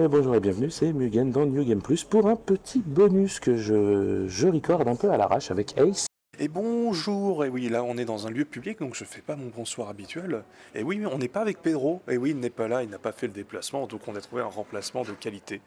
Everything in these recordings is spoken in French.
Et bonjour et bienvenue, c'est Mugen dans New Game Plus pour un petit bonus que je, je recorde un peu à l'arrache avec Ace. Et bonjour, et oui, là on est dans un lieu public, donc je fais pas mon bonsoir habituel. Et oui, mais on n'est pas avec Pedro, et oui, il n'est pas là, il n'a pas fait le déplacement, donc on a trouvé un remplacement de qualité.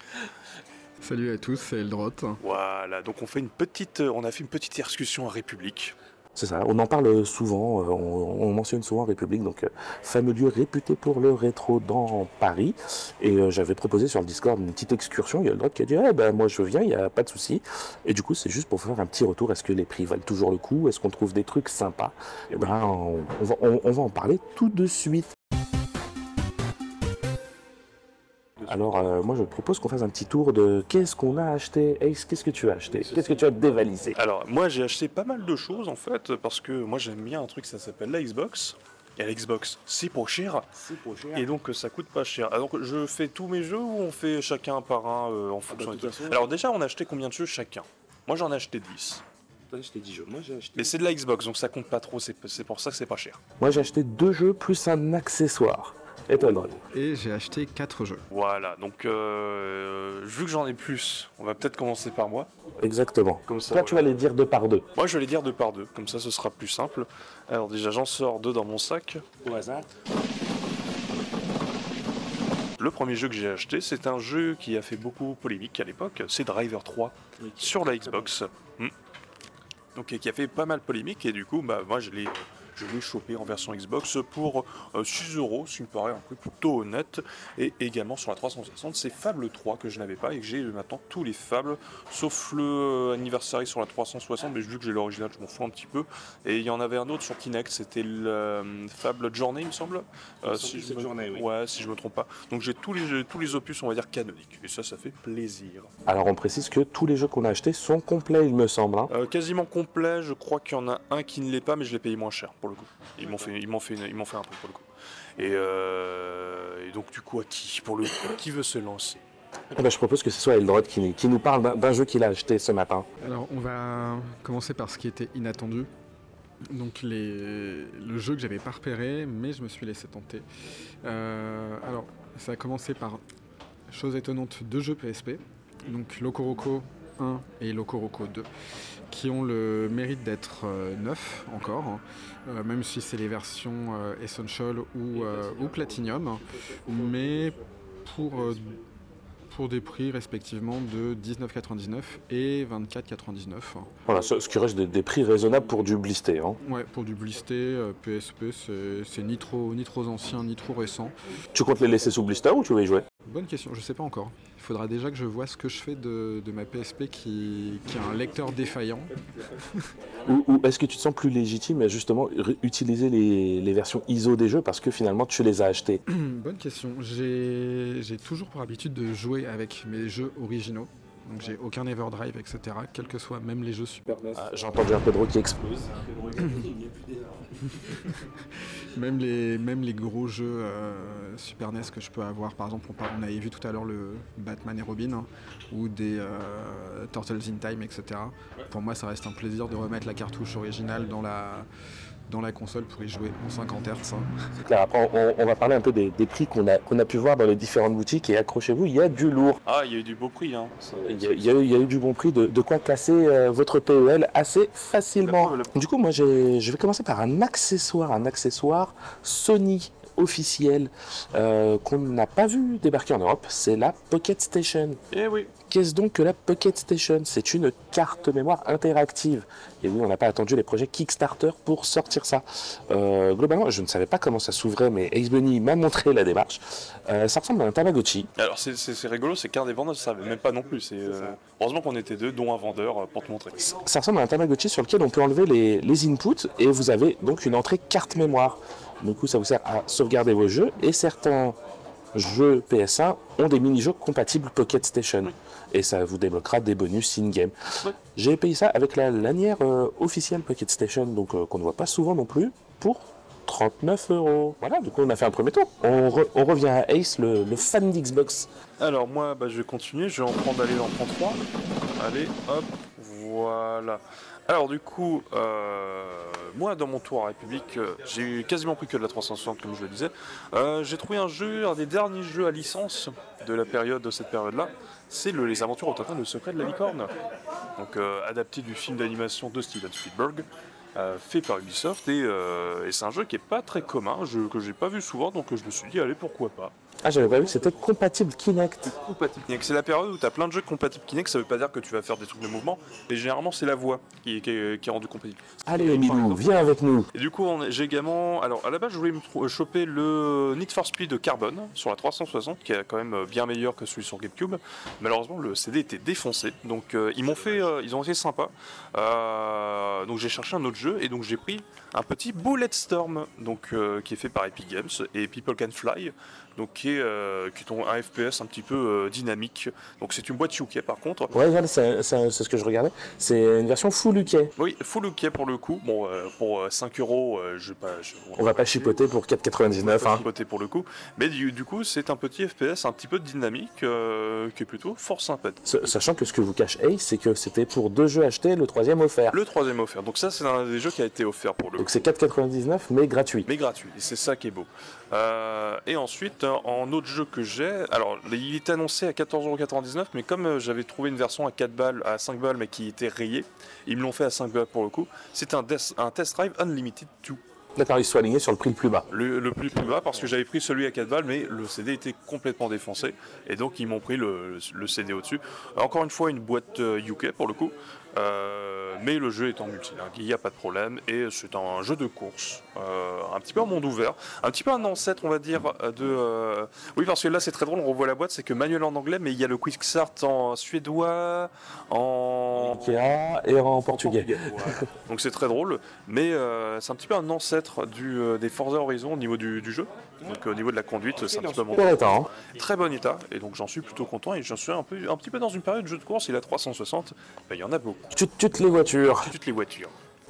Salut à tous, c'est Eldrot. Voilà, donc on fait une petite, on a fait une petite excursion à République. C'est ça, on en parle souvent, euh, on, on mentionne souvent République, donc euh, fameux lieu réputé pour le rétro dans Paris. Et euh, j'avais proposé sur le Discord une petite excursion, il y a le droit qui a dit eh ben moi je viens, il n'y a pas de souci. Et du coup c'est juste pour faire un petit retour, est-ce que les prix valent toujours le coup? Est-ce qu'on trouve des trucs sympas? Et ben on, va, on va en parler tout de suite. Alors euh, moi je propose qu'on fasse un petit tour de qu'est-ce qu'on a acheté Ace, qu'est-ce que tu as acheté Qu'est-ce que tu as dévalisé? Alors, moi j'ai acheté pas mal de choses en fait, parce que moi j'aime bien un truc, ça s'appelle la Xbox. Et la Xbox, c'est pour cher, et donc ça coûte pas cher. Alors je fais tous mes jeux ou on fait chacun par un euh, en fonction de des toute trucs? façon- Alors déjà, on a acheté combien de jeux chacun? Moi j'en ai acheté 10. T'as acheté 10 jeux, moi j'ai acheté... Mais c'est de la Xbox, donc ça compte pas trop, c'est pour ça que c'est pas cher. Moi j'ai acheté deux jeux plus un accessoire. Et Et j'ai acheté 4 jeux. Voilà, donc euh, vu que j'en ai plus, on va peut-être commencer par moi. Exactement. Comme ça, Toi, tu vas les dire deux par deux. Moi je vais les dire deux par deux, comme ça ce sera plus simple. Alors déjà j'en sors deux dans mon sac. Au hasard. Le premier jeu que j'ai acheté, c'est un jeu qui a fait beaucoup polémique à l'époque, c'est Driver 3 sur la Xbox. Hmm. Donc et qui a fait pas mal polémique et du coup bah moi je l'ai je l'ai chopé en version Xbox pour euh, 6 euros, ce qui me paraît un prix plutôt honnête. Et également sur la 360, c'est Fable 3 que je n'avais pas et que j'ai maintenant tous les Fables, sauf le euh, Anniversary sur la 360, mais vu que j'ai l'original, je m'en fous un petit peu. Et il y en avait un autre sur Kinect, c'était le euh, Fable Journey, il me semble. Euh, je me- oui. Ouais, si je me trompe pas. Donc j'ai tous les, tous les opus, on va dire, canoniques. Et ça, ça fait plaisir. Alors on précise que tous les jeux qu'on a achetés sont complets, il me semble. hein. Euh, quasiment complet, je crois qu'il y en a un qui ne l'est pas, mais je l'ai payé moins cher pour le coup. Ils m'ont fait, ils m'ont fait, une- ils m'ont fait un peu pour le coup. Et, euh, et donc du coup, à qui pour le coup, qui veut se lancer? Eh ben, je propose que ce soit Eldrod qui, qui nous parle d'un- d'un jeu qu'il a acheté ce matin. Alors, on va commencer par ce qui était inattendu. Donc, les... le jeu que j'avais pas repéré, mais je me suis laissé tenter. Euh, alors, ça a commencé par, chose étonnante, deux jeux PSP. Donc, Locoroco 1 et Locoroco 2, qui ont le mérite d'être euh, neufs encore, hein. Euh, même si c'est les versions euh, Essential ou, euh, ou Platinum. Mais pour euh, pour des prix respectivement de 19,99 et 24,99. Voilà, ce, qui reste des, des prix raisonnables pour du blisté. Hein. Ouais, pour du blisté, euh, PSP, c'est- c'est ni trop, ni trop ancien, ni trop récent. Tu comptes les laisser sous blister ou tu veux y jouer? Bonne question, je sais pas encore. Il faudra déjà que je vois ce que je fais de, de ma PSP qui, qui a un lecteur défaillant. Ou, ou est-ce que tu te sens plus légitime à justement utiliser les, les versions ISO des jeux parce que finalement tu les as achetés Bonne question. J'ai toujours pour habitude de jouer avec mes jeux originaux. Donc j'ai aucun Everdrive, etc. Quels que soient même les jeux Super NES. Ah, J'ai entendu un Pedro qui explose. Même les, même les gros jeux euh, Super NES que je peux avoir, par exemple, on avait vu tout à l'heure le Batman et Robin, hein, ou des euh, Turtles in Time, etc. Pour moi, ça reste un plaisir de remettre la cartouche originale dans la, dans la console pour y jouer en 50 Hz. hein. C'est clair, après on, on va parler un peu des, des prix qu'on a, qu'on a pu voir dans les différentes boutiques et accrochez-vous, il y a du lourd. Ah, il y a eu du beau prix, hein. Il y, a, il y a eu- il y a eu du bon prix, de, de quoi casser euh, votre PEL assez facilement. Du coup, moi, j'ai- je vais commencer par un accessoire, un accessoire Sony officiel euh, qu'on n'a pas vu débarquer en Europe, c'est la Pocket Station. Eh oui. Qu'est-ce donc que la Pocket Station? C'est une carte mémoire interactive. Et oui, on n'a pas attendu les projets Kickstarter pour sortir ça. Euh, globalement, je ne savais pas comment ça s'ouvrait, mais Ace Bunny m'a montré la démarche. Euh, ça ressemble à un Tamagotchi. Alors c'est- c'est c'est rigolo, c'est qu'un des vendeurs ne savait même pas non plus. C'est euh, heureusement qu'on était deux, dont un vendeur pour te montrer. Ça ressemble à un Tamagotchi sur lequel on peut enlever les, les inputs et vous avez donc une entrée carte mémoire. Du coup, ça vous sert à sauvegarder vos jeux et certains jeux PS1 ont des mini-jeux compatibles Pocket Station et ça vous débloquera des bonus in-game. J'ai payé ça avec la lanière euh, officielle Pocket Station, donc euh, qu'on ne voit pas souvent non plus, pour 39 euros. Voilà, du coup on a fait un premier tour. On, re- on revient à Ace, le, le fan d'Xbox. Alors moi, bah, je vais continuer, je vais en prendre, allez, j'en prends trois. Allez, hop, voilà. Alors du coup, euh, moi dans mon tour à République, euh, j'ai quasiment pris que de la 360 comme je le disais. Euh, j'ai trouvé un jeu, un des derniers jeux à licence de la période de cette période-là. C'est le- les aventures au Tintin, le secret de la licorne. Donc euh, adapté du film d'animation de Steven Spielberg. fait par Ubisoft et, c'est un jeu qui est pas très commun, un jeu que j'ai pas vu souvent donc je me suis dit allez pourquoi pas. Ah, j'avais pas vu que c'était compatible Kinect. Compatible Kinect. C'est la période où tu as plein de jeux compatibles Kinect, ça veut pas dire que tu vas faire des trucs de mouvement, mais généralement c'est la voix qui est, qui est- qui est rendue compatible. Allez, Emilou, viens avec nous. Et du coup, j'ai également. Alors, à la base, je voulais me choper le Need for Speed Carbon sur la 360, qui est quand même euh, bien meilleur que celui sur GameCube. Malheureusement, le CD était défoncé, donc euh, ils m'ont fait, euh, ils ont été sympas. Euh, donc, j'ai cherché un autre jeu et donc j'ai pris un petit Bulletstorm, donc euh, qui est fait par Epic Games et People Can Fly, donc qui est, euh, qui est un FPS un petit peu euh, dynamique. Donc, c'est une boîte UK par contre. Ouais, voilà, c'est c'est- c'est ce que je regardais. C'est une version full UK. Oui, full UK pour le coup. Bon, euh, pour euh, 5 euros, je pas. je- On va pas chipoter pour 4,99. Hein. Chipoter pour le coup. Mais du, du coup, c'est un petit FPS un petit peu dynamique qui est plutôt fort sympathique. S- Sachant que ce que vous cache Ace, c'est que c'était pour deux jeux achetés, le troisième offert. Le troisième offert. Donc ça, c'est un des jeux qui a été offert pour le coup. Donc c'est 4,99 mais gratuit. Mais gratuit. Et c'est ça qui est beau. Et ensuite, euh, en autre jeu que j'ai, alors il est annoncé à 14,99€, mais comme euh, j'avais trouvé une version à 4 balles, à 5 balles, mais qui était rayée, ils me l'ont fait à 5 balles pour le coup. C'est un, Test Drive Unlimited 2. D'accord, ils sont alignés sur le prix le plus bas. Le, le plus plus bas parce que j'avais pris celui à 4 balles mais le CD était complètement défoncé et donc ils m'ont pris le, le CD au-dessus. Encore une fois une boîte euh, UK pour le coup euh, mais le jeu est en multilingue, il n'y a pas de problème et c'est un jeu de course euh, un petit peu en monde ouvert, un petit peu un ancêtre on va dire de... euh, Oui parce que là c'est très drôle, on revoit la boîte, c'est que manuel en anglais mais il y a le quick start en suédois, en... Ikea et en portugais. Voilà. Donc c'est très drôle, mais c'est un petit peu un ancêtre du, des Forza Horizon au niveau du, du jeu. Donc au niveau de la conduite, c'est un petit peu Super état, hein. très bon état, et donc j'en suis plutôt content. Et j'en suis un, peu, un petit peu dans une période de jeu de course, il a 360, ben, il y en a beaucoup, Tu toutes les voitures. toutes les voitures.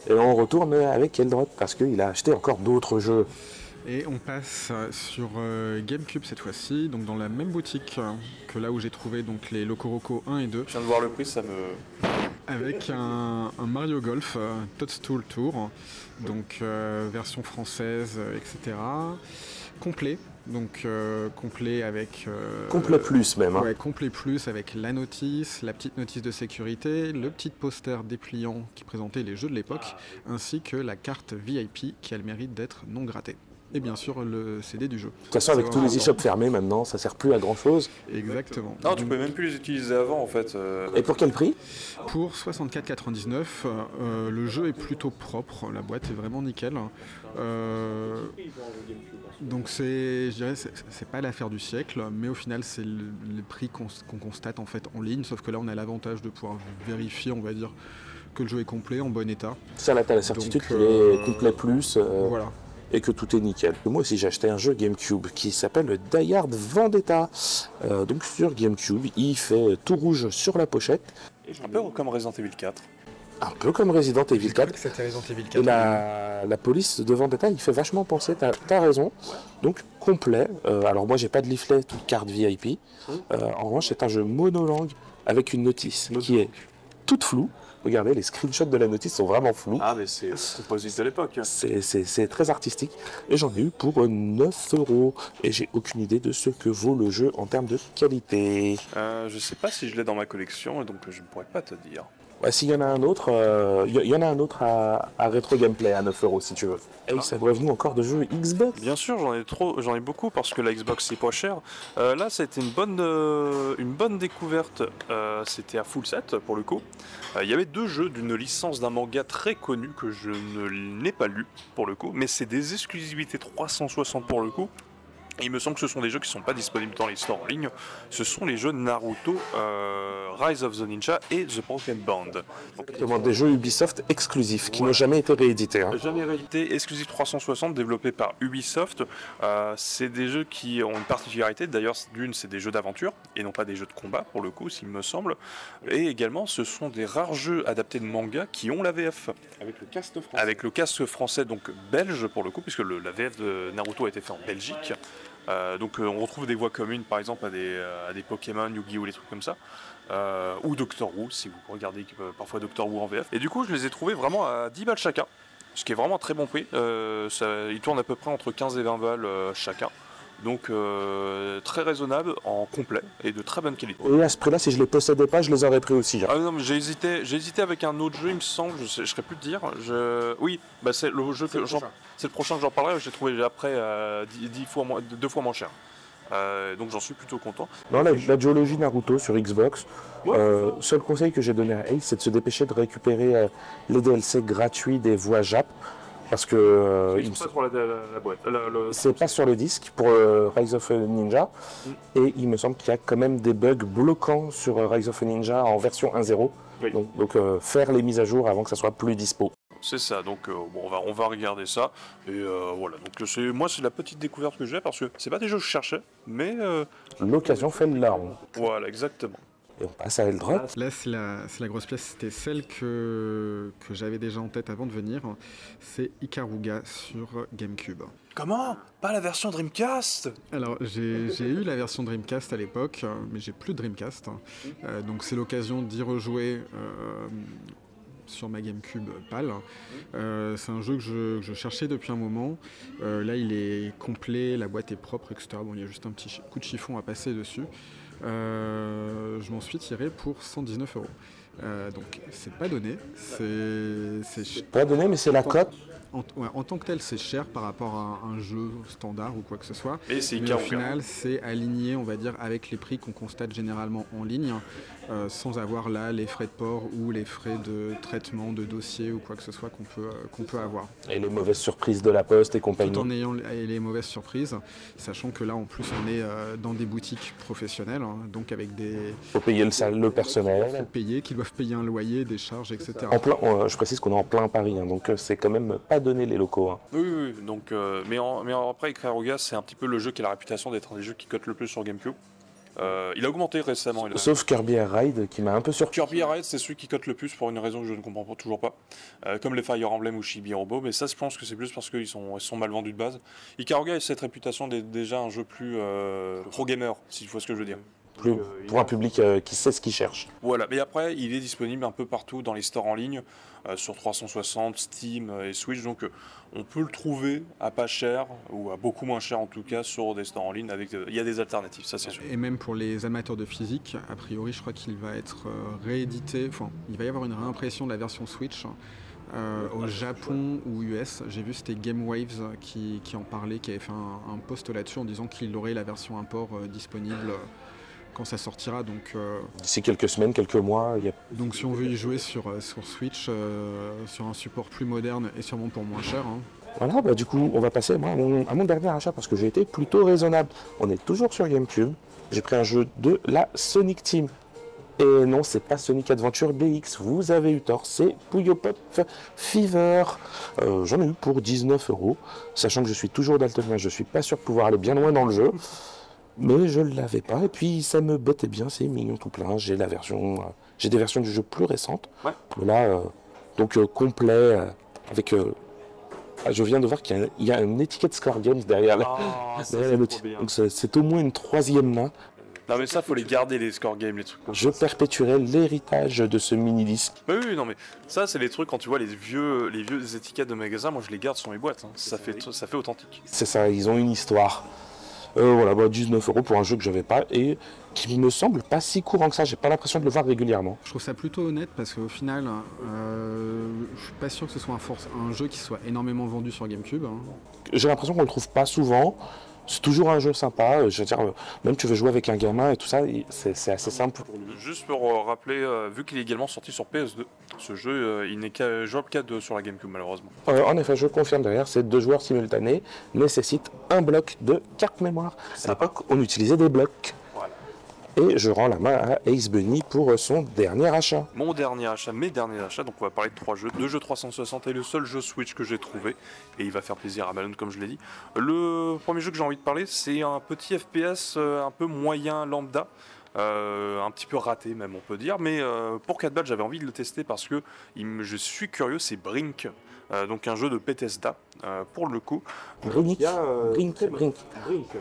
Et on retourne avec Eldrop parce qu'il a acheté encore d'autres jeux. Et on passe sur euh, GameCube cette fois-ci, donc dans la même boutique que là où j'ai trouvé donc les Locoroco 1 et 2, Je viens de voir le prix, ça me... avec un, un Mario Golf euh, Toadstool Tour, donc euh, version française, euh, etc. Complet, donc euh, complet avec... euh, Complet plus même. hein. Ouais, complet plus avec la notice, la petite notice de sécurité, le petit poster dépliant qui présentait les jeux de l'époque, ainsi que la carte VIP qui a le mérite d'être non grattée. Et bien sûr le CD du jeu. De toute façon, avec tous les e-shops fermés maintenant, ça sert plus à grand chose. Exactement. Non, tu peux même plus les utiliser avant en fait. euh, Et pour quel prix? Pour 64,99, euh, le jeu est plutôt propre, la boîte est vraiment nickel. Euh, donc c'est, je dirais, c'est c'est pas l'affaire du siècle, mais au final c'est le, le prix qu'on qu'on constate en fait en ligne, sauf que là on a l'avantage de pouvoir vérifier, on va dire, que le jeu est complet, en bon état. Ça, là, t'as la certitude Donc, qu'il euh, est complet plus euh, Voilà. et que tout est nickel. Moi aussi, j'ai acheté un jeu GameCube qui s'appelle Die Hard Vendetta. Euh, donc sur GameCube, il fait tout rouge sur la pochette, Un peu comme Resident Evil 4. Un peu comme Resident Evil 4. C'était Resident Evil Et la, la police de Vendetta, il fait vachement penser, t'as as raison. Donc complet. Euh, alors moi j'ai pas de leaflet ou de carte VIP. Euh, en revanche c'est un jeu monolangue avec une notice qui est toute floue. Regardez, les screenshots de la notice sont vraiment flous. Ah, mais c'est composite de l'époque. C'est- C'est c'est très artistique. Et j'en ai eu pour 9 euros. Et j'ai aucune idée de ce que vaut le jeu en termes de qualité. Euh, je sais pas si je l'ai dans ma collection, donc je ne pourrais pas te dire. Ouais, S'il y en a un autre, euh, il y, y en a un autre à, à rétro gameplay à 9 euros si tu veux. Et ça bref nous encore de jeux Xbox. Bien sûr, j'en ai trop, j'en ai beaucoup parce que la Xbox c'est pas cher. Euh, là, c'était une bonne, euh, une bonne découverte. Euh, c'était à full set pour le coup. Euh, Il y avait deux jeux d'une licence d'un manga très connu que je ne n'ai pas lu pour le coup, mais c'est des exclusivités 360 pour le coup. Et il me semble que ce sont des jeux qui ne sont pas disponibles dans les stores en ligne. Ce sont les jeux Naruto, euh, Rise of the Ninja et The Broken Band. Donc, Exactement, des jeux Ubisoft exclusifs qui n'ont jamais été réédités. hein. Jamais réalité exclusif 360 développé par Ubisoft. Euh, c'est des jeux qui ont une particularité. D'ailleurs, d'une, c'est des jeux d'aventure et non pas des jeux de combat pour le coup, s'il me semble. Et également, ce sont des rares jeux adaptés de manga qui ont la VF. Avec le cast français. Avec le casque français, donc belge pour le coup, puisque le- la VF de Naruto a été fait en Belgique. Euh, donc euh, on retrouve des voix communes par exemple à des, euh, Pokémon, Yu-Gi-Oh! les trucs comme ça. ou Doctor Who, si vous regardez parfois Doctor Who en VF. Et du coup, je les ai trouvés vraiment à 10 balles chacun, ce qui est vraiment un très bon prix. Ça- ils tournent à peu près entre 15 et 20 balles chacun. Donc euh, très raisonnable en complet et de très bonne qualité. Et à ce prix-là, si je les possédais pas, je les aurais pris aussi. hein. Ah non, mais j'ai hésité, j'ai hésité avec un autre jeu, il me semble, je, sais, je serais plus te dire. Je... Oui, bah c'est le jeu que j'en- c'est le prochain que j'en parlerai, j'ai trouvé après euh, 10, fois moins, deux fois moins cher. Euh, donc j'en suis plutôt content. Non, la, la duologie Naruto sur Xbox. Ouais. euh, seul conseil que j'ai donné à Ace, c'est de se dépêcher de récupérer euh, les DLC gratuits des voix Jap. Parce que euh, il me pas pour la, la- la boîte. la- le- c'est pas sur le disque pour euh, Rise of Ninja. Et il me semble qu'il y a quand même des bugs bloquants sur euh, Rise of Ninja en version 1.0. Oui. Donc, donc, faire les mises à jour avant que ça soit plus dispo. C'est ça, donc euh, bon, on, va, on va regarder ça. Et euh, voilà, donc c'est, moi c'est la petite découverte que j'ai parce que c'est pas des jeux que je cherchais, mais euh, L'occasion fait le larron. voilà, exactement. Et on passe à Eldrop. Là, c'est la, c'est la grosse pièce. C'était celle que, que j'avais déjà en tête avant de venir. C'est Ikaruga sur GameCube. Comment? Pas la version Dreamcast? Alors, j'ai j'ai eu la version Dreamcast à l'époque, mais j'ai plus de Dreamcast. Euh, donc, c'est l'occasion d'y rejouer euh, sur ma GameCube PAL. Euh, c'est un jeu que je, que je cherchais depuis un moment. Euh, là, il est complet, la boîte est propre, etc. Bon, il y a juste un petit coup de chiffon à passer dessus. Euh, je m'en suis tiré pour 119 euros. Euh, donc, c'est pas donné. C'est c'est Pas donné, mais c'est la cote. En, ouais, en tant que tel, c'est cher par rapport à un jeu standard ou quoi que ce soit. Et c'est Mais au final, c'est aligné, on va dire, avec les prix qu'on constate généralement en ligne, euh, sans avoir là les frais de port ou les frais de traitement de dossier ou quoi que ce soit qu'on peut, euh, qu'on peut avoir. Et les mauvaises surprises de la poste et Tout compagnie. en ayant les les mauvaises surprises, sachant que là, en plus, on est euh, dans des boutiques professionnelles, hein, donc avec des faut payer le, sal- le faut personnel. payer, qui doivent payer un loyer, des charges, etc. En plein, euh, je précise qu'on est en plein Paris, hein, donc c'est quand même pas donné les locaux. hein. Oui, oui, oui, donc, euh, mais, en- mais en- après, Ikaruga, c'est un petit peu le jeu qui a la réputation d'être un des jeux qui cote le plus sur GameCube. Euh, il a augmenté récemment. il a- Sauf Kirby Air Ride qui m'a un peu surpris. Kirby Air Ride, c'est celui qui cote le plus pour une raison que je ne comprends pas- toujours pas. Euh, comme les Fire Emblem ou Chibi Robo, mais ça, je pense que c'est plus parce qu'ils sont, ils sont mal vendus de base. Ikaruga a cette réputation d'être déjà un jeu plus euh, pro gamer, si tu vois ce que je veux dire. Plus, pour un public euh, qui sait ce qu'il cherche. Voilà, mais après, il est disponible un peu partout dans les stores en ligne, euh, sur 360, Steam euh, et Switch, donc euh, on peut le trouver à pas cher, ou à beaucoup moins cher en tout cas, sur des stores en ligne. Avec, euh, Il y a des alternatives, ça c'est sûr. Et même pour les amateurs de physique, a priori, je crois qu'il va être euh, réédité. Enfin, il va y avoir une réimpression de la version Switch euh, au Japon ou US. J'ai vu c'était Game Waves qui, qui en parlait, qui avait fait un, un post là-dessus en disant qu'il aurait la version import euh, disponible euh, quand ça sortira. Donc, euh, D'ici quelques semaines, quelques mois, il y a donc si on veut y jouer sur, euh, sur Switch, euh, sur un support plus moderne et sûrement pour moins cher. hein. Voilà, bah, du coup, on va passer moi, à, mon, à mon dernier achat parce que j'ai été plutôt raisonnable. On est toujours sur GameCube. J'ai pris un jeu de la Sonic Team. Et non, c'est pas Sonic Adventure BX, vous avez eu tort, c'est Puyo Pop Fever. Euh, J'en ai eu pour 19 euros, sachant que je suis toujours daltonien, je suis pas sûr de pouvoir aller bien loin dans le jeu. Mais je ne l'avais pas, et puis ça me bottait bien, c'est mignon tout plein. J'ai la version, euh, j'ai des versions du jeu plus récentes. Ouais. Là, euh, donc euh, complet, euh, avec euh, ah, je viens de voir qu'il y a- il y, a une étiquette Score Games derrière la, ça, derrière c'est la trop boutique. bien. Donc c'est- c'est au moins une troisième main. Non mais ça, faut les garder, les score games, les trucs comme Je ça. perpétuerai l'héritage de ce mini-disque. Oui, oui, non mais ça, c'est les trucs quand tu vois les vieux, les vieux étiquettes de magasins, moi je les garde sur mes boîtes. hein. Ça, fait, ça fait authentique. C'est ça, ils ont une histoire. Euh, voilà, bah, 19 euros pour un jeu que j'avais pas et qui me semble pas si courant que ça. J'ai pas l'impression de le voir régulièrement. Je trouve ça plutôt honnête parce qu'au final, euh, je suis pas sûr que ce soit un, force- un jeu qui soit énormément vendu sur GameCube. hein. J'ai l'impression qu'on le trouve pas souvent. C'est toujours un jeu sympa. euh, Je veux dire, euh, même tu veux jouer avec un gamin et tout ça, c'est c'est assez simple. Juste pour euh, rappeler, vu qu'il est également sorti sur PS2, ce jeu, il n'est qu'à jouable qu'à deux sur la GameCube malheureusement. Euh, en effet, je confirme derrière, c'est deux joueurs simultanés, nécessite un bloc de carte mémoire. À l'époque, on utilisait des blocs. Et je rends la main à Ace Bunny pour son dernier achat. Mon dernier achat, mes derniers achats, donc on va parler de trois jeux. Deux jeux 360 et le seul jeu Switch que j'ai trouvé. Et il va faire plaisir à Malone, comme je l'ai dit. Le premier jeu que j'ai envie de parler, c'est un petit FPS euh, un peu moyen lambda. Euh, un petit peu raté même on peut dire mais euh, pour 4 balles j'avais envie de le tester parce que il me- je suis curieux c'est Brink Euh, donc un jeu de Bethesda euh, pour le coup Brinic. Brink, Brink.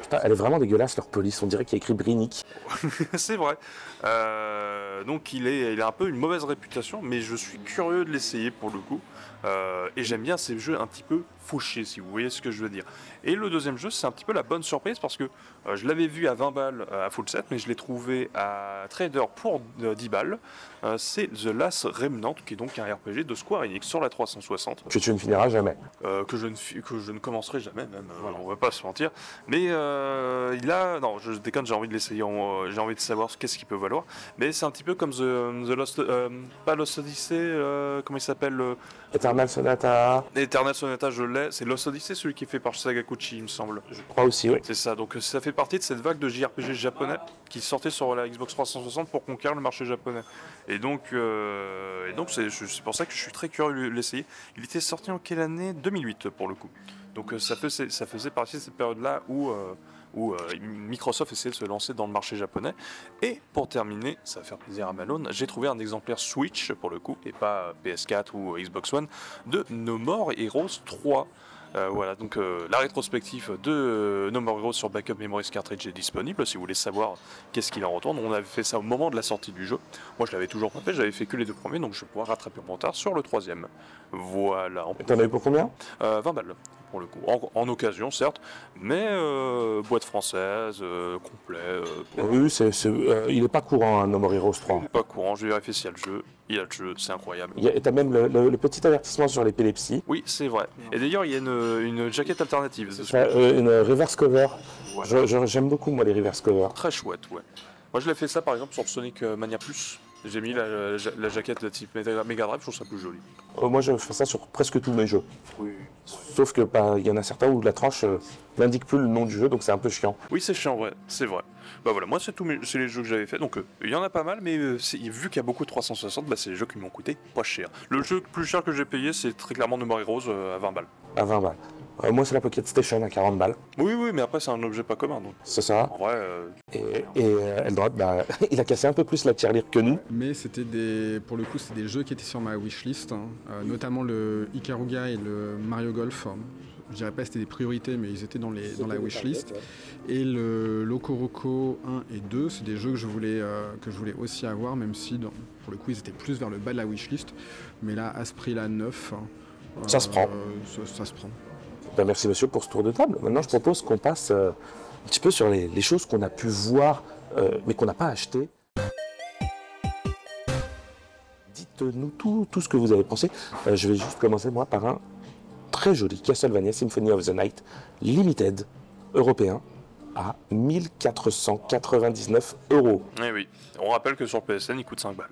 Putain, elle est vraiment dégueulasse leur police, on dirait qu'il y a écrit Brinic. c'est vrai. Euh, donc il, est, il a un peu une mauvaise réputation, mais je suis curieux de l'essayer pour le coup. Euh, et j'aime bien ces jeux un petit peu fauchés, si vous voyez ce que je veux dire. Et le deuxième jeu, c'est un petit peu la bonne surprise parce que euh, je l'avais vu à 20 balles euh, à full set, mais je l'ai trouvé à Trader pour 10 balles. c'est The Last Remnant, qui est donc un RPG de Square Enix sur la 360. Que tu ne finiras jamais. que, je ne, que je ne commencerai jamais, même. on va pas se mentir. Mais il a. Non, je déconne, j'ai envie de l'essayer, j'ai envie de savoir qu'est-ce qu'il peut valoir. Mais c'est un petit peu comme The, the Lost. pas Lost Odyssey, comment il s'appelle Eternal Sonata. Eternal Sonata, je l'ai. C'est Lost Odyssey, celui qui est fait par Sagakuchi, il me semble. Je crois aussi, oui. C'est ça. Donc ça fait partie de cette vague de JRPG japonais qui sortait sur la Xbox 360 pour conquérir le marché japonais. Et donc, euh, et donc c'est pour ça que je suis très curieux de l'essayer. Il était sorti en quelle année? 2008 pour le coup. Donc ça faisait, ça faisait partie de cette période-là où euh, où euh, Microsoft essayait de se lancer dans le marché japonais. Et pour terminer, ça va faire plaisir à Malone, j'ai trouvé un exemplaire Switch pour le coup, et pas PS4 ou Xbox One, de No More Heroes 3. Euh, voilà, donc euh, la rétrospective de No More Heroes sur Backup Memories Cartridge est disponible si vous voulez savoir qu'est-ce qu'il en retourne. On avait fait ça au moment de la sortie du jeu. Moi je l'avais toujours pas fait, j'avais fait que les deux premiers, donc je vais pouvoir rattraper mon retard sur le troisième. Voilà. T'en as eu pour combien? 20 balles pour le coup. En, occasion, certes, mais euh, boîte française, euh, complet. Euh, oui, c'est, il n'est pas courant, un No More Heroes 3. Il n'est pas courant, j'ai vérifié s'il y a le jeu. Il y a le jeu, c'est incroyable. Et t'as même le, petit avertissement sur l'épilepsie. Oui, c'est vrai. Et d'ailleurs, il y a une, une jaquette alternative. une reverse cover. j'aime beaucoup, moi, les reverse cover. Très chouette, ouais. Moi, je l'ai fait ça, par exemple, sur Sonic Mania Plus. J'ai mis la, jaquette de type Mega Drive, je trouve ça plus joli. moi, je fais ça sur presque tous mes jeux. Oui. Sauf que bah, il y en a certains où la tranche euh, n'indique plus le nom du jeu, donc c'est un peu chiant. Oui, c'est chiant, ouais, c'est vrai. Bah voilà, moi c'est tous c'est les jeux que j'avais fait, donc euh, il y en a pas mal, mais euh, vu qu'il y a beaucoup de 360, bah, c'est les jeux qui m'ont coûté pas cher. Le jeu le plus cher que j'ai payé, c'est très clairement No More Heroes à 20 balles. À 20 balles. Euh, moi, c'est la Pocket Station à 40 balles. Oui, oui, mais après, c'est un objet pas commun. Donc. C'est ça. En vrai. Euh, et, et euh, bah, il a cassé un peu plus la tirelire que nous. Mais c'était des. Pour le coup, c'est des jeux qui étaient sur ma wishlist, hein. notamment le Ikaruga et le Mario Golf. Je dirais pas que c'était des priorités, mais ils étaient dans, les, dans la wishlist. Et le Loco 1 et 2, c'est des jeux que je voulais, que je voulais aussi avoir, même si pour le coup ils étaient plus vers le bas de la wishlist. Mais là, à ce prix-là, 9. ça se prend. ça se prend. Ben, merci monsieur pour ce tour de table. Maintenant, je propose qu'on passe euh, un petit peu sur les, choses qu'on a pu voir, euh, mais qu'on n'a pas achetées. Dites-nous tout, tout, ce que vous avez pensé. Euh, je vais juste commencer, moi, par un très joli Castlevania Symphony of the Night Limited européen à 1499 euros. Eh oui, on rappelle que sur PSN, il coûte 5 balles.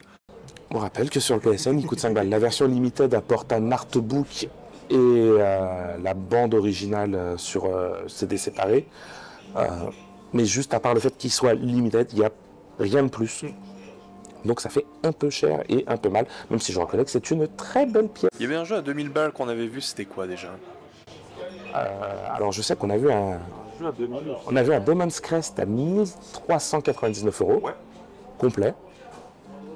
On rappelle que sur le PSN, il coûte 5 balles. La version limited apporte un artbook et euh, la bande originale euh, sur euh, CD séparé. mais juste à part le fait qu'il soit limited, il n'y a rien de plus. Donc ça fait un peu cher et un peu mal, même si je reconnais que c'est une très belle pièce. Il y avait un jeu à 2000 balles qu'on avait vu, c'était quoi déjà? Alors je sais qu'on a vu un... On a vu un Demon's Crest à 1399 euros, complet.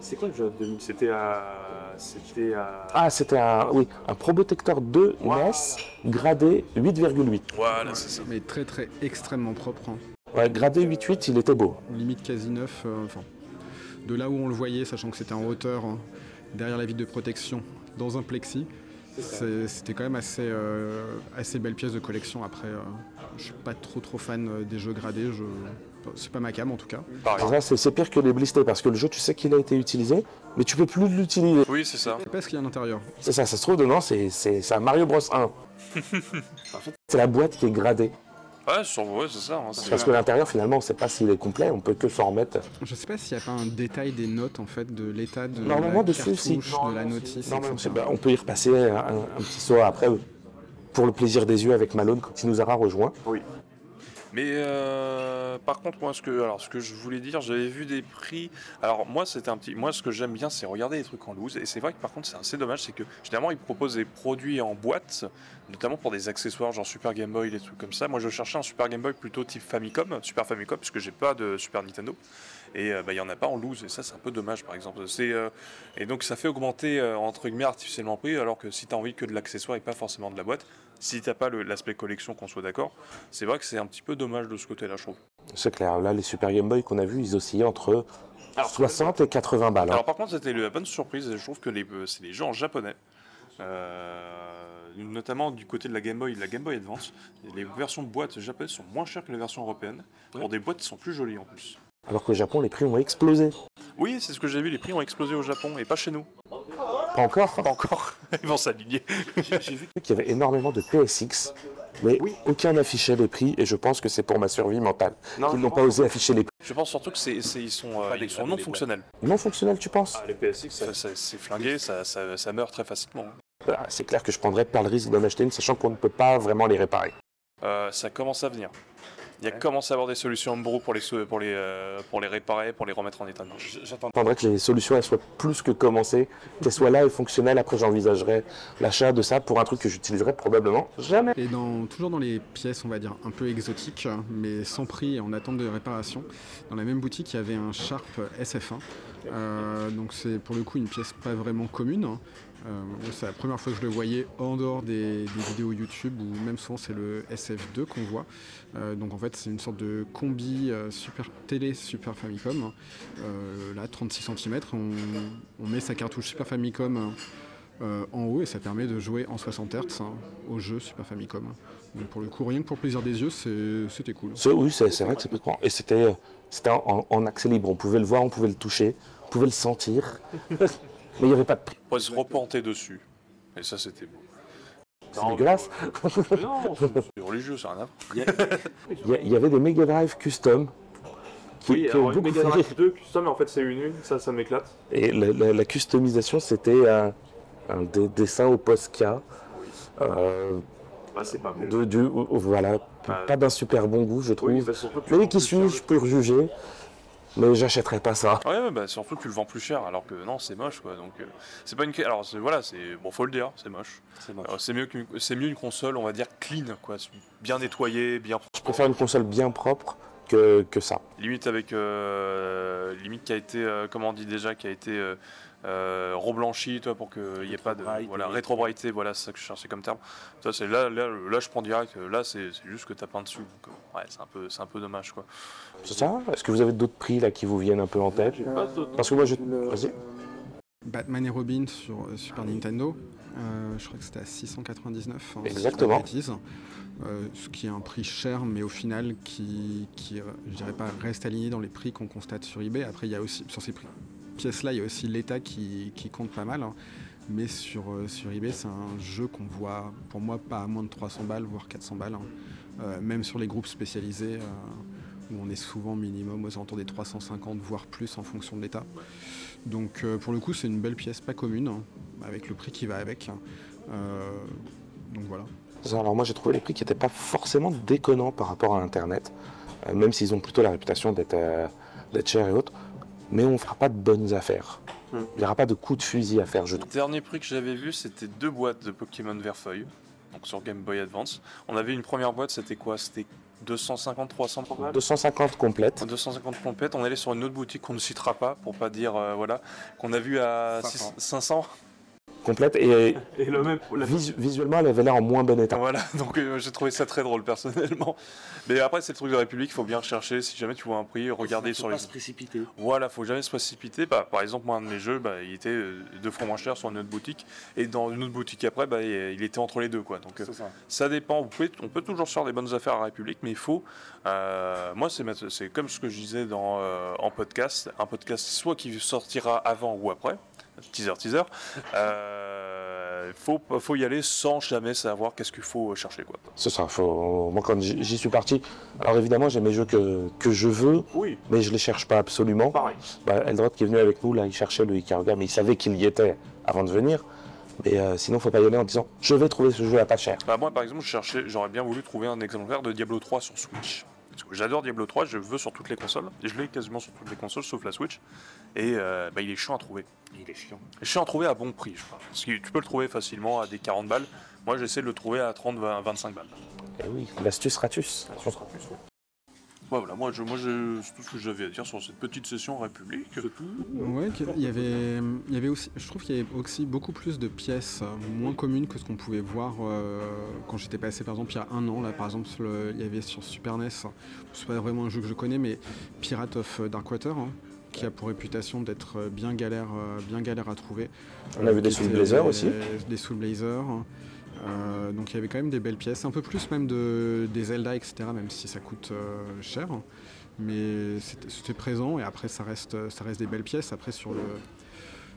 C'est quoi le jeu à 2000 C'était à c'était Ah, c'était un, oui, un Probotector 2 NES gradé 8,8. Voilà, c'est ça. Mais très très extrêmement propre. Hein. Ouais, gradé 8,8, il était beau. Limite quasi neuf. Euh, enfin, de là où on le voyait, sachant que c'était en hauteur, hein, derrière la vitre de protection, dans un plexi. C'était quand même assez, euh, assez belle pièce de collection. Après, euh, je suis pas trop trop fan des jeux gradés. Je, c'est pas ma cam en tout cas. c'est pire que les blisters parce que le jeu, tu sais qu'il a été utilisé, mais tu peux plus l'utiliser. Oui, c'est ça. C'est pas ce qu'il y a à l'intérieur. C'est ça, ça se trouve dedans, c'est un Mario Bros 1. c'est la boîte qui est gradée. Ouais, c'est ça. Hein, parce que l'intérieur, finalement, on sait pas s'il est complet, on peut que s'en remettre. Je sais pas s'il n'y a pas un détail des notes, en fait, de l'état de Normalement, la dessus, si. de la notice. on peut y repasser un, un, petit saut après, pour le plaisir des yeux avec Malone quand il nous aura rejoint. Oui. Mais euh, par contre, moi, ce que, alors, ce que je voulais dire, j'avais vu des prix. Alors, moi, c'était un petit. Moi, ce que j'aime bien, c'est regarder les trucs en loose. Et c'est vrai que par contre, c'est assez dommage, c'est que généralement, ils proposent des produits en boîte, notamment pour des accessoires, genre Super Game Boy, des trucs comme ça. Moi, je cherchais un Super Game Boy plutôt type Famicom, Super Famicom, puisque j'ai pas de Super Nintendo. Et euh, bah, il n'y en a pas en loose, et ça c'est un peu dommage par exemple. C'est, euh, et donc ça fait augmenter euh, entre guillemets artificiellement le prix, alors que si tu as envie que de l'accessoire et pas forcément de la boîte, si tu n'as pas l'aspect collection, qu'on soit d'accord, c'est vrai que c'est un petit peu dommage de ce côté-là, je trouve. C'est clair, là, les Super Game Boy qu'on a vus, ils oscillaient entre 60 et 80 balles. hein. Alors par contre, c'était la bonne surprise, je trouve que euh, c'est les jeux en japonais. Euh, notamment du côté de la Game Boy de la Game Boy Advance. Les versions boîtes japonaises sont moins chères que les versions européennes, pour des boîtes qui sont plus jolies en plus. Alors qu'au Japon, les prix ont explosé. Oui, c'est ce que j'ai vu, les prix ont explosé au Japon, et pas chez nous. Pas encore Pas encore, ils vont s'aligner. J'ai vu qu'il y avait énormément de PSX, mais aucun n'affichait les prix, et je pense que c'est pour ma survie mentale qu'ils n'ont pas osé afficher les prix. Je pense surtout que c'est, ils sont, euh, ils sont non fonctionnels. Non fonctionnel, tu penses les PSX, c'est flingué, ça, ça- ça meurt très facilement. Ah, C'est clair que je prendrais pas le risque d'en acheter une, sachant qu'on ne peut pas vraiment les réparer. Euh, ça commence à venir. Il y a commencé à avoir des solutions homebrew pour les, pour les, euh, pour les réparer, pour les remettre en état de marche? J'attendrais que les solutions elles soient plus que commencées, qu'elles soient là et fonctionnelles. Après, j'envisagerais l'achat de ça pour un truc que j'utiliserais probablement jamais. Et dans, toujours dans les pièces, on va dire, un peu exotiques, mais sans prix et en attente de réparation, dans la même boutique, il y avait un Sharp SF1. Euh, donc c'est pour le coup une pièce pas vraiment commune. hein. Euh, c'est la première fois que je le voyais en dehors des, des vidéos YouTube, ou même souvent c'est le SF2 qu'on voit. Euh, donc en fait c'est une sorte de combi euh, super télé Super Famicom. Euh, là 36 cm, on, on met sa cartouche Super Famicom euh, en haut et ça permet de jouer en 60 Hz hein, au jeu Super Famicom. Donc pour le coup, rien que pour plaisir des yeux, c'est- c'était cool. C'est- Oui, c'est vrai que c'est plus grand. Et c'était c'était en, en accès libre. On pouvait le voir, on pouvait le toucher, on pouvait le sentir. Mais il n'y avait pas de prix. On pourrait se reporter dessus. Et ça, c'était beau. C'est dégueulasse. Non, c'est religieux, c'est rien à voir. Il y, avait des Mega Drive custom qui, Oui, qui ont alors beaucoup Mega. Drive 2 custom, mais en fait c'est une une, ça, ça m'éclate. Et la, la- la customisation, c'était un, un des dessins au Posca. Euh, Bah, c'est pas bon. de, du, voilà, Bah, pas d'un super bon goût, je trouve. Oui, bah, mais qui suis-je pour juger? Mais j'achèterais pas ça. Ouais, bah, surtout que tu le vends plus cher, alors que non, c'est moche, quoi. Donc, euh, c'est pas une. Alors, voilà, c'est. Bon, faut le dire, c'est moche. C'est moche. Alors, C'est mieux, qu'une- c'est mieux une console, on va dire, clean, quoi. Bien nettoyée, bien Je préfère une console bien propre que, que ça. limite avec euh, limite qui a été euh, comment on dit déjà qui a été euh, reblanchi toi pour qu'il n'y ait pas de voilà oui. rétrobrighté voilà c'est ça que je cherchais comme terme ça c'est là, là là je prends direct là c'est juste que t'as peint dessus donc euh, ouais c'est un peu c'est un peu dommage quoi C'est ça Est-ce que vous avez d'autres prix là qui vous viennent un peu en tête? D'autres- Parce que moi, je... Vas-y. Batman et Robin sur euh, Super Nintendo, euh, je crois que c'était à 699. hein, si Exactement. bêtises. Euh, ce qui est un prix cher, mais au final qui, qui je dirais pas, reste aligné dans les prix qu'on constate sur eBay. Après, il y a aussi, sur ces prix, pièces-là, il y a aussi l'État qui, compte pas mal. hein. Mais sur, euh, sur eBay, c'est un jeu qu'on voit, pour moi, pas à moins de 300 balles, voire 400 balles. hein. Euh, même sur les groupes spécialisés, euh, où on est souvent minimum aux alentours des 350, voire plus en fonction de l'État. Donc pour le coup, c'est une belle pièce, pas commune, hein, avec le prix qui va avec. Donc voilà. Alors moi j'ai trouvé les prix qui n'étaient pas forcément déconnants par rapport à Internet, même s'ils ont plutôt la réputation d'être euh, chers et autres, mais on ne fera pas de bonnes affaires. Hmm. Il n'y aura pas de coup de fusil à faire, je le trouve. dernier prix que j'avais vu c'était deux boîtes de Pokémon Verfeuille donc sur Game Boy Advance on avait une première boîte c'était quoi? C'était 250 300 balles 250 complètes. 250 pompettes, on allait sur une autre boutique qu'on ne citera pas pour pas dire euh, voilà qu'on a vu à 500. 6 500 complètes et Et le même. la- visu- visuellement elle avait l'air en moins bon état. Voilà, donc euh, j'ai trouvé ça très drôle personnellement. Mais après, c'est le truc de République, il faut bien rechercher. Si jamais tu vois un prix, regarder sur les. précipiter. Voilà, faut jamais se précipiter. Bah, par exemple, moi, un de mes jeux, bah, il était euh, deux fois moins cher sur une autre boutique. Et dans une autre boutique après, bah, il il était entre les deux. Quoi. Donc euh, ça. ça dépend. Vous pouvez, on peut toujours se faire des bonnes affaires à République, mais il faut. euh, moi, c'est comme ce que je disais dans, euh, en podcast. Un podcast, soit qui sortira avant ou après. Teaser, teaser. Euh, faut, faut y aller sans jamais savoir qu'est-ce qu'il faut chercher. Quoi. C'est ça, faut... moi quand j'y suis parti, alors évidemment j'ai mes jeux que, que je veux, Oui, mais je les cherche pas absolument. pareil. Bah, Eldred qui est venu avec nous, là il cherchait le Ikaruga, mais il savait qu'il y était avant de venir. Mais euh, sinon faut pas y aller en disant je vais trouver ce jeu à pas cher. Bah, moi, par exemple, je cherchais, j'aurais bien voulu trouver un exemplaire de Diablo 3 sur Switch. Parce que j'adore Diablo 3, je veux sur toutes les consoles. Et je l'ai quasiment sur toutes les consoles, sauf la Switch. Et euh, bah, il est chiant à trouver. Il est chiant. Chiant à trouver à bon prix, je crois. Parce que tu peux le trouver facilement à des 40 balles. Moi, j'essaie de le trouver à 30, 20, 25 balles. Et oui, l'astuce ratus. Ouais, voilà, moi, je, moi je, c'est tout ce que j'avais à dire sur cette petite session République. Ouais, qu'il- il y avait, il y avait aussi, je trouve qu'il y avait aussi beaucoup plus de pièces euh, moins communes que ce qu'on pouvait voir euh, quand j'étais passé par exemple il y a un an. Là, par exemple, le- il y avait sur Super NES, c'est pas vraiment un jeu que je connais, mais Pirate of Darkwater, hein, qui a pour réputation d'être euh, bien galère, bien galère à trouver. On a vu des Soul était- Blazer aussi. Des Soul Blazer. Euh, donc il y avait quand même des belles pièces, un peu plus même de, des Zelda, etc., même si ça coûte euh, cher. Mais c'était présent et après ça reste, ça reste des belles pièces. Après sur le,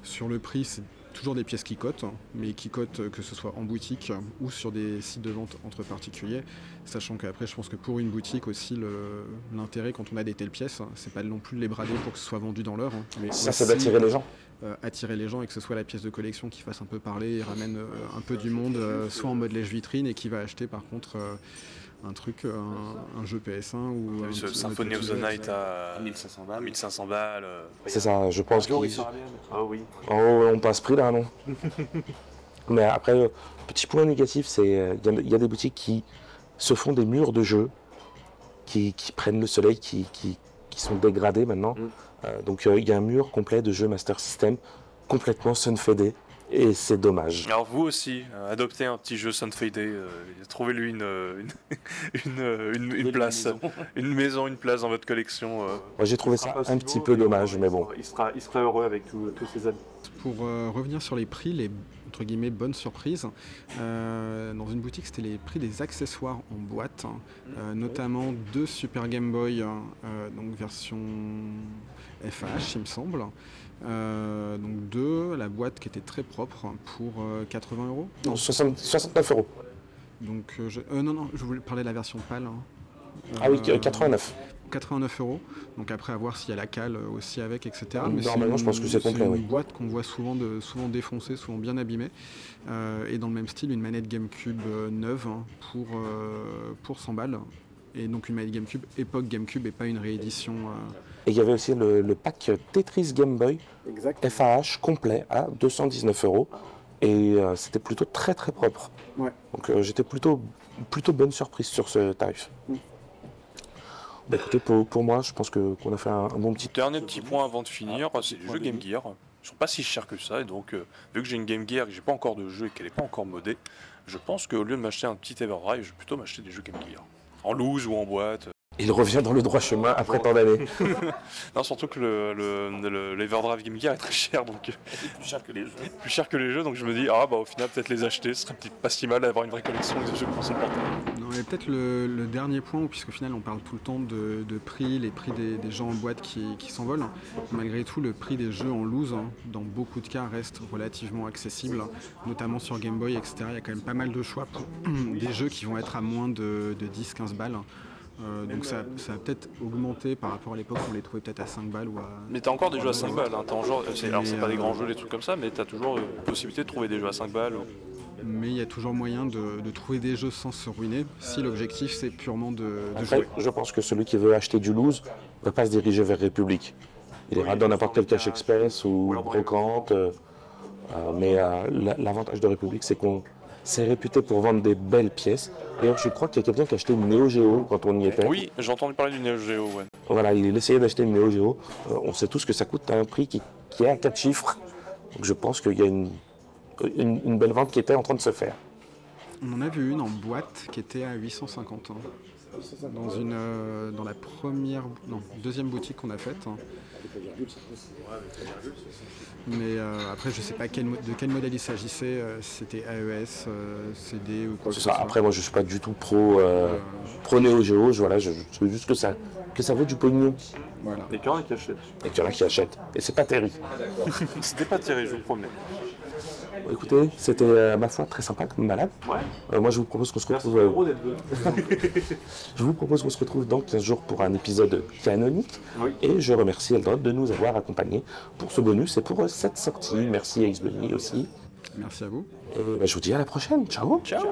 sur le prix, c'est toujours des pièces qui cotent, mais qui cotent euh, que ce soit en boutique ou sur des sites de vente entre particuliers. Sachant qu'après, je pense que pour une boutique aussi, l'intérêt quand on a des telles pièces, c'est pas non plus de les brader pour que ce soit vendu dans l'heure. hein, mais Ça, c'est d'attirer les gens. Euh, attirer les gens et que ce soit la pièce de collection qui fasse un peu parler et ramène euh, un peu du monde, euh, soit en mode lèche-vitrine et qui va acheter par contre euh, un truc, un, un jeu PS1 ou un Symphony of the. Night à 1500 balles. 1500 balles. C'est ça, je pense bien. Ah oui. Oh, on passe prix là, non Mais après, petit point négatif, c'est qu'il y, a- il y a des boutiques qui se font des murs de jeux, qui, qui prennent le soleil, qui, qui- qui sont dégradés maintenant. Mm. Euh, donc euh, il y a un mur complet de jeux Master System, complètement sunfadé, et c'est dommage. Alors vous aussi, euh, adoptez un petit jeu Sunfadé, euh, trouvez-lui une, euh, une, une, une- une Belle place, maison. une maison, une place dans votre collection. euh. Moi j'ai trouvé ça un petit peu dommage, mais bon. Il sera, il sera heureux avec tous ses amis. Pour euh, revenir sur les prix, les entre guillemets bonnes surprises, euh, dans une boutique c'était les prix des accessoires en boîte, hein, euh, notamment deux Super Game Boy, hein, euh, donc version FH il me semble. Euh, donc deux, la boîte qui était très propre pour euh, 80 euros. Non, 60 69 euros. donc euh, je- euh, non non, je voulais parler de la version pâle. hein. Ah oui, Euh, 89. 89 euros. Donc après, à voir s'il y a la cale euh, aussi avec, etc. Mais Normalement, je pense que c'est complet, une oui. boîte qu'on voit souvent, de, souvent défoncée, souvent bien abîmée. Euh, et dans le même style, une manette GameCube euh, neuve hein, pour, euh, pour 100 balles. Et donc une manette GameCube époque GameCube et pas une réédition. euh, Et il y avait aussi le, le pack Tetris Game Boy FAH complet à 219 euros. Et euh, c'était plutôt très très propre. Ouais. Donc euh, j'étais plutôt, plutôt bonne surprise sur ce tarif. Bah, écoutez, pour, pour moi, je pense que- qu'on a fait un, un bon petit. Dernier petit point avant de finir, c'est les jeux Game Gear. Ils sont pas si chers que ça, et donc euh, vu que j'ai une Game Gear et que j'ai pas encore de jeu et qu'elle n'est pas encore modée, je pense qu'au lieu de m'acheter un petit Everdrive, je vais plutôt m'acheter des jeux Game Gear. En loose ou en boîte. Il revient dans le droit chemin après tant d'années. Non, surtout que le, le, le- l'Everdrive Game Gear est très cher, donc euh, plus cher que les jeux. plus cher que les jeux, donc je me dis, ah bah au final, peut-être les acheter, ce serait peut-être pas si mal d'avoir une vraie collection de jeux console portable. Non, et peut-être le, le dernier point, puisqu'au final on parle tout le temps de, de prix, les prix des, des jeux en boîte qui, qui s'envolent. Malgré tout, le prix des jeux en loose, hein, dans beaucoup de cas, reste relativement accessible, notamment sur Game Boy, etc. Il y a quand même pas mal de choix pour des jeux qui vont être à moins de, de 10-15 balles. Euh, donc ça, ça a peut-être augmenté par rapport à l'époque où on les trouvait peut-être à 5 balles ou à... Mais t'as encore des jeux à 5 balles, hein. t'as genre- c'est- alors c'est pas des euh, grands jeux, des trucs comme ça, mais t'as toujours euh, possibilité de trouver des jeux à 5 balles. Mais il y a toujours moyen de, de trouver des jeux sans se ruiner, si l'objectif c'est purement de, de Après, jouer. je pense que celui qui veut acheter du loose ne va pas se diriger vers République. Il ira dans n'importe quel cache express ou brocante. euh, mais euh, la- l'avantage de République, c'est qu'on s'est réputé pour vendre des belles pièces. D'ailleurs, je crois qu'il y a quelqu'un qui a acheté une Neo Geo quand on y était. Oui, j'ai entendu parler du Neo Geo, ouais. Voilà, il essayait d'acheter une Neo Geo. Euh, on sait tous que ça coûte à un prix qui, qui est à 4 chiffres. Donc je pense qu'il y a une, une, une belle vente qui était en train de se faire. On en a vu une en boîte qui était à 850. hein. Dans, une, euh, dans la première, non, deuxième boutique qu'on a faite. hein. Mais euh, après, je sais pas quel de quel modèle il s'agissait. euh, C'était AES, euh, CD ou quoi que ça. soit. Après, moi, je suis pas du tout pro, euh, pro Neo Geo. Voilà, je, je veux juste que ça, que ça vaut du pognon Voilà. Et qu'il y en a qui achètent. et qu'il y en a qui achètent. Et c'est pas terrible. C'était pas terrible, je vous promets. Écoutez, c'était euh, ma foi très sympa comme malade. Ouais. Euh, moi, je vous propose qu'on se retrouve. euh, je vous propose qu'on se retrouve dans 15 jours pour un épisode canonique. Oui. Et je remercie Eldred de nous avoir accompagnés pour ce bonus et pour cette sortie. Merci à X-Bunny aussi. Merci à vous. Et, bah, je vous dis à la prochaine. Ciao. Ciao.